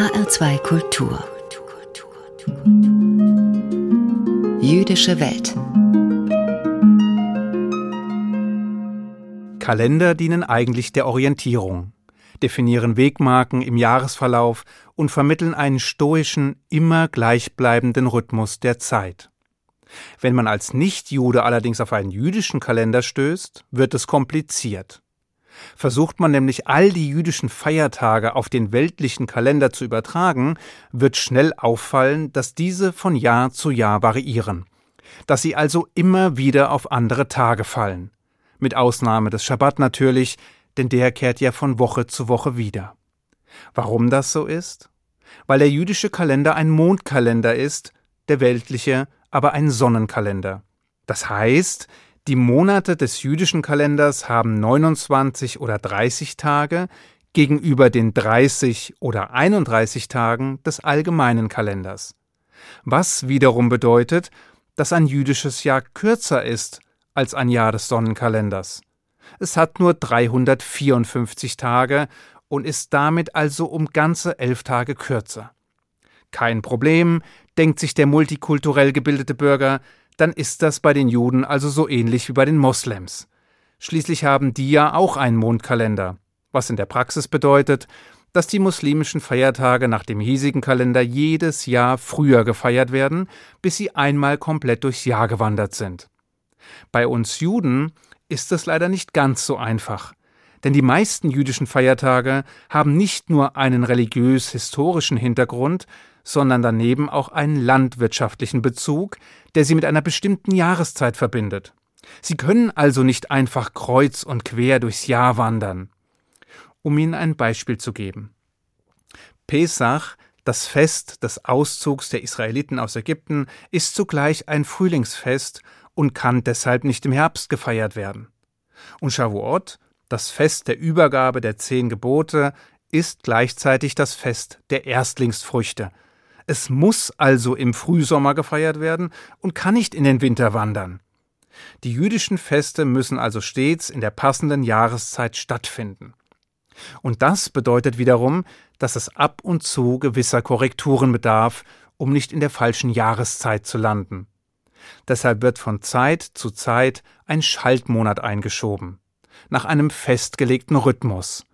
HR2 Kultur Jüdische Welt Kalender dienen eigentlich der Orientierung, definieren Wegmarken im Jahresverlauf und vermitteln einen stoischen, immer gleichbleibenden Rhythmus der Zeit. Wenn man als Nichtjude allerdings auf einen jüdischen Kalender stößt, wird es kompliziert. Versucht man nämlich all die jüdischen Feiertage auf den weltlichen Kalender zu übertragen, wird schnell auffallen, dass diese von Jahr zu Jahr variieren, dass sie also immer wieder auf andere Tage fallen. Mit Ausnahme des Schabbat natürlich, denn der kehrt ja von Woche zu Woche wieder. Warum das so ist? Weil der jüdische Kalender ein Mondkalender ist, der weltliche aber ein Sonnenkalender. Das heißt, die Monate des jüdischen Kalenders haben 29 oder 30 Tage gegenüber den 30 oder 31 Tagen des allgemeinen Kalenders. Was wiederum bedeutet, dass ein jüdisches Jahr kürzer ist als ein Jahr des Sonnenkalenders. Es hat nur 354 Tage und ist damit also um ganze elf Tage kürzer. Kein Problem, denkt sich der multikulturell gebildete Bürger, dann ist das bei den Juden also so ähnlich wie bei den Moslems. Schließlich haben die ja auch einen Mondkalender, was in der Praxis bedeutet, dass die muslimischen Feiertage nach dem hiesigen Kalender jedes Jahr früher gefeiert werden, bis sie einmal komplett durchs Jahr gewandert sind. Bei uns Juden ist es leider nicht ganz so einfach, denn die meisten jüdischen Feiertage haben nicht nur einen religiös-historischen Hintergrund, sondern daneben auch einen landwirtschaftlichen Bezug, der sie mit einer bestimmten Jahreszeit verbindet. Sie können also nicht einfach kreuz und quer durchs Jahr wandern. Um Ihnen ein Beispiel zu geben. Pesach, das Fest des Auszugs der Israeliten aus Ägypten, ist zugleich ein Frühlingsfest und kann deshalb nicht im Herbst gefeiert werden. Und Shavuot, das Fest der Übergabe der zehn Gebote, ist gleichzeitig das Fest der Erstlingsfrüchte, es muss also im Frühsommer gefeiert werden und kann nicht in den Winter wandern. Die jüdischen Feste müssen also stets in der passenden Jahreszeit stattfinden. Und das bedeutet wiederum, dass es ab und zu gewisser Korrekturen bedarf, um nicht in der falschen Jahreszeit zu landen. Deshalb wird von Zeit zu Zeit ein Schaltmonat eingeschoben, nach einem festgelegten Rhythmus.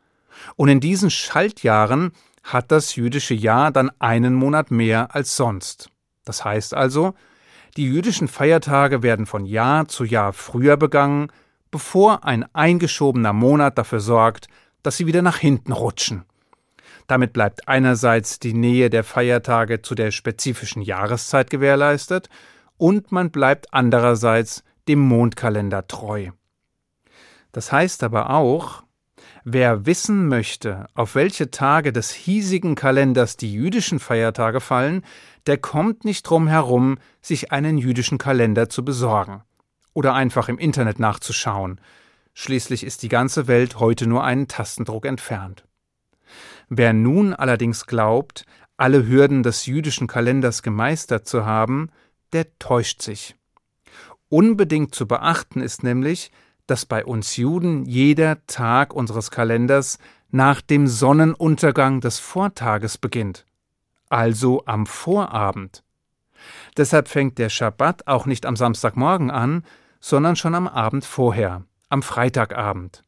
Und in diesen Schaltjahren hat das jüdische Jahr dann einen Monat mehr als sonst. Das heißt also, die jüdischen Feiertage werden von Jahr zu Jahr früher begangen, bevor ein eingeschobener Monat dafür sorgt, dass sie wieder nach hinten rutschen. Damit bleibt einerseits die Nähe der Feiertage zu der spezifischen Jahreszeit gewährleistet und man bleibt andererseits dem Mondkalender treu. Das heißt aber auch, Wer wissen möchte, auf welche Tage des hiesigen Kalenders die jüdischen Feiertage fallen, der kommt nicht drum herum, sich einen jüdischen Kalender zu besorgen oder einfach im Internet nachzuschauen. Schließlich ist die ganze Welt heute nur einen Tastendruck entfernt. Wer nun allerdings glaubt, alle Hürden des jüdischen Kalenders gemeistert zu haben, der täuscht sich. Unbedingt zu beachten ist nämlich, dass bei uns Juden jeder Tag unseres Kalenders nach dem Sonnenuntergang des Vortages beginnt, also am Vorabend. Deshalb fängt der Schabbat auch nicht am Samstagmorgen an, sondern schon am Abend vorher, am Freitagabend.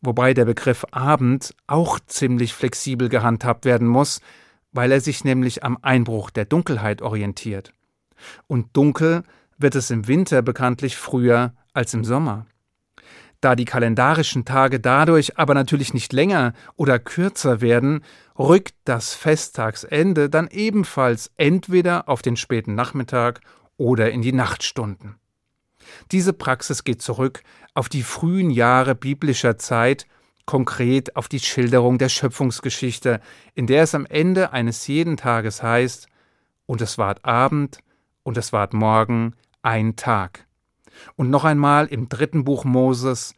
Wobei der Begriff Abend auch ziemlich flexibel gehandhabt werden muss, weil er sich nämlich am Einbruch der Dunkelheit orientiert. Und dunkel wird es im Winter bekanntlich früher als im Sommer. Da die kalendarischen Tage dadurch aber natürlich nicht länger oder kürzer werden, rückt das Festtagsende dann ebenfalls entweder auf den späten Nachmittag oder in die Nachtstunden. Diese Praxis geht zurück auf die frühen Jahre biblischer Zeit, konkret auf die Schilderung der Schöpfungsgeschichte, in der es am Ende eines jeden Tages heißt, und es ward Abend, und es ward Morgen, ein Tag. Und noch einmal im dritten Buch Moses,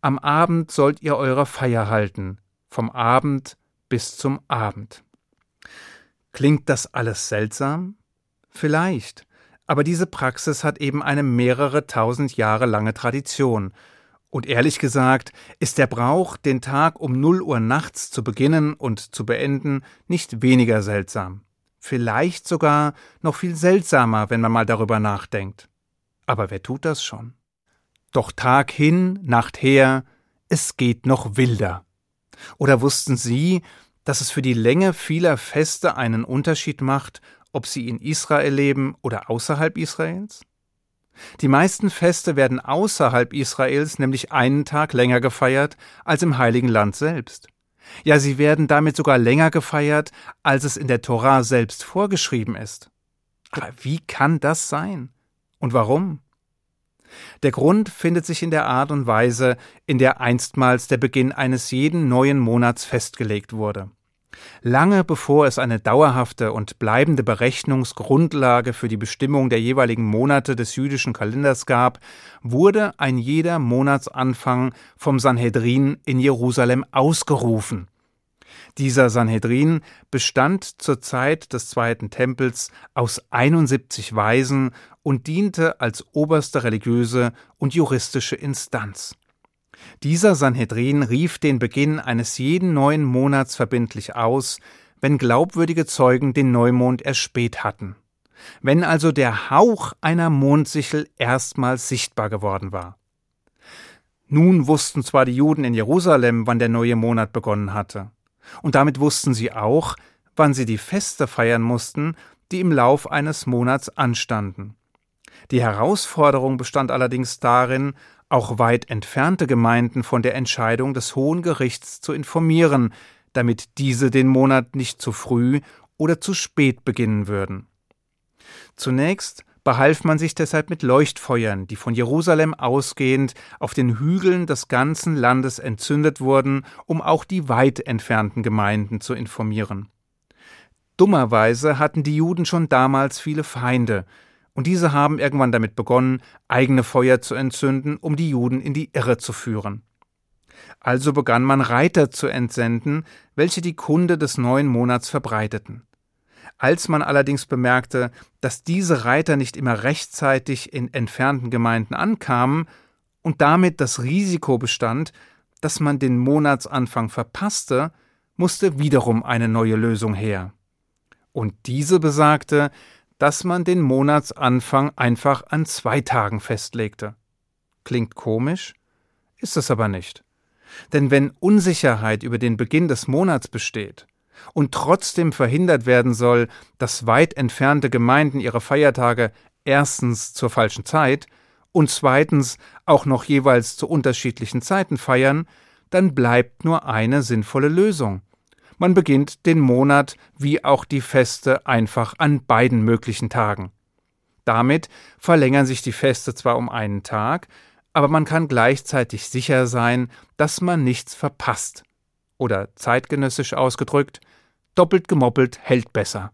am Abend sollt ihr eure Feier halten, vom Abend bis zum Abend. Klingt das alles seltsam? Vielleicht, aber diese Praxis hat eben eine mehrere tausend Jahre lange Tradition, Und ehrlich gesagt ist der Brauch, den Tag um 0 Uhr nachts zu beginnen und zu beenden, nicht weniger seltsam. Vielleicht sogar noch viel seltsamer, wenn man mal darüber nachdenkt. Aber wer tut das schon? Doch Tag hin, Nacht her, es geht noch wilder. Oder wussten Sie, dass es für die Länge vieler Feste einen Unterschied macht, ob sie in Israel leben oder außerhalb Israels? Die meisten Feste werden außerhalb Israels nämlich einen Tag länger gefeiert als im heiligen Land selbst. Ja, sie werden damit sogar länger gefeiert, als es in der Torah selbst vorgeschrieben ist. Aber wie kann das sein? Und warum? Der Grund findet sich in der Art und Weise, in der einstmals der Beginn eines jeden neuen Monats festgelegt wurde. Lange bevor es eine dauerhafte und bleibende Berechnungsgrundlage für die Bestimmung der jeweiligen Monate des jüdischen Kalenders gab, wurde ein jeder Monatsanfang vom Sanhedrin in Jerusalem ausgerufen. Dieser Sanhedrin bestand zur Zeit des Zweiten Tempels aus 71 Weisen und diente als oberste religiöse und juristische Instanz. Dieser Sanhedrin rief den Beginn eines jeden neuen Monats verbindlich aus, wenn glaubwürdige Zeugen den Neumond erspäht hatten. Wenn also der Hauch einer Mondsichel erstmals sichtbar geworden war. Nun wussten zwar die Juden in Jerusalem, wann der neue Monat begonnen hatte. Und damit wussten sie auch, wann sie die Feste feiern mussten, die im Lauf eines Monats anstanden. Die Herausforderung bestand allerdings darin, auch weit entfernte Gemeinden von der Entscheidung des Hohen Gerichts zu informieren, damit diese den Monat nicht zu früh oder zu spät beginnen würden. Zunächst behalf man sich deshalb mit Leuchtfeuern, die von Jerusalem ausgehend auf den Hügeln des ganzen Landes entzündet wurden, um auch die weit entfernten Gemeinden zu informieren. Dummerweise hatten die Juden schon damals viele Feinde, und diese haben irgendwann damit begonnen, eigene Feuer zu entzünden, um die Juden in die Irre zu führen. Also begann man Reiter zu entsenden, welche die Kunde des neuen Monats verbreiteten. Als man allerdings bemerkte, dass diese Reiter nicht immer rechtzeitig in entfernten Gemeinden ankamen und damit das Risiko bestand, dass man den Monatsanfang verpasste, musste wiederum eine neue Lösung her. Und diese besagte, dass man den Monatsanfang einfach an zwei Tagen festlegte. Klingt komisch, ist es aber nicht. Denn wenn Unsicherheit über den Beginn des Monats besteht und trotzdem verhindert werden soll, dass weit entfernte Gemeinden ihre Feiertage erstens zur falschen Zeit und zweitens auch noch jeweils zu unterschiedlichen Zeiten feiern, dann bleibt nur eine sinnvolle Lösung. Man beginnt den Monat wie auch die Feste einfach an beiden möglichen Tagen. Damit verlängern sich die Feste zwar um einen Tag, aber man kann gleichzeitig sicher sein, dass man nichts verpasst. Oder zeitgenössisch ausgedrückt, doppelt gemoppelt hält besser.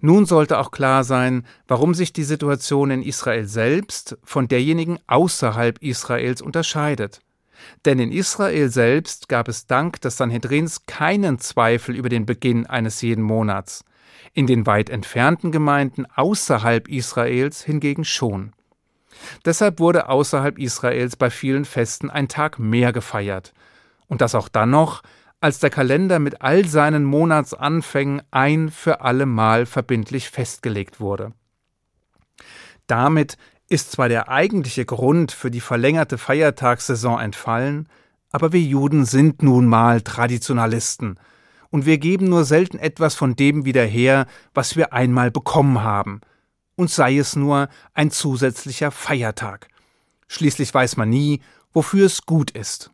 Nun sollte auch klar sein, warum sich die Situation in Israel selbst von derjenigen außerhalb Israels unterscheidet. Denn in Israel selbst gab es dank des Sanhedrins keinen Zweifel über den Beginn eines jeden Monats, in den weit entfernten Gemeinden außerhalb Israels hingegen schon. Deshalb wurde außerhalb Israels bei vielen Festen ein Tag mehr gefeiert, und das auch dann noch, als der Kalender mit all seinen Monatsanfängen ein für alle Mal verbindlich festgelegt wurde. Damit ist zwar der eigentliche Grund für die verlängerte Feiertagssaison entfallen, aber wir Juden sind nun mal Traditionalisten, und wir geben nur selten etwas von dem wieder her, was wir einmal bekommen haben, und sei es nur ein zusätzlicher Feiertag. Schließlich weiß man nie, wofür es gut ist.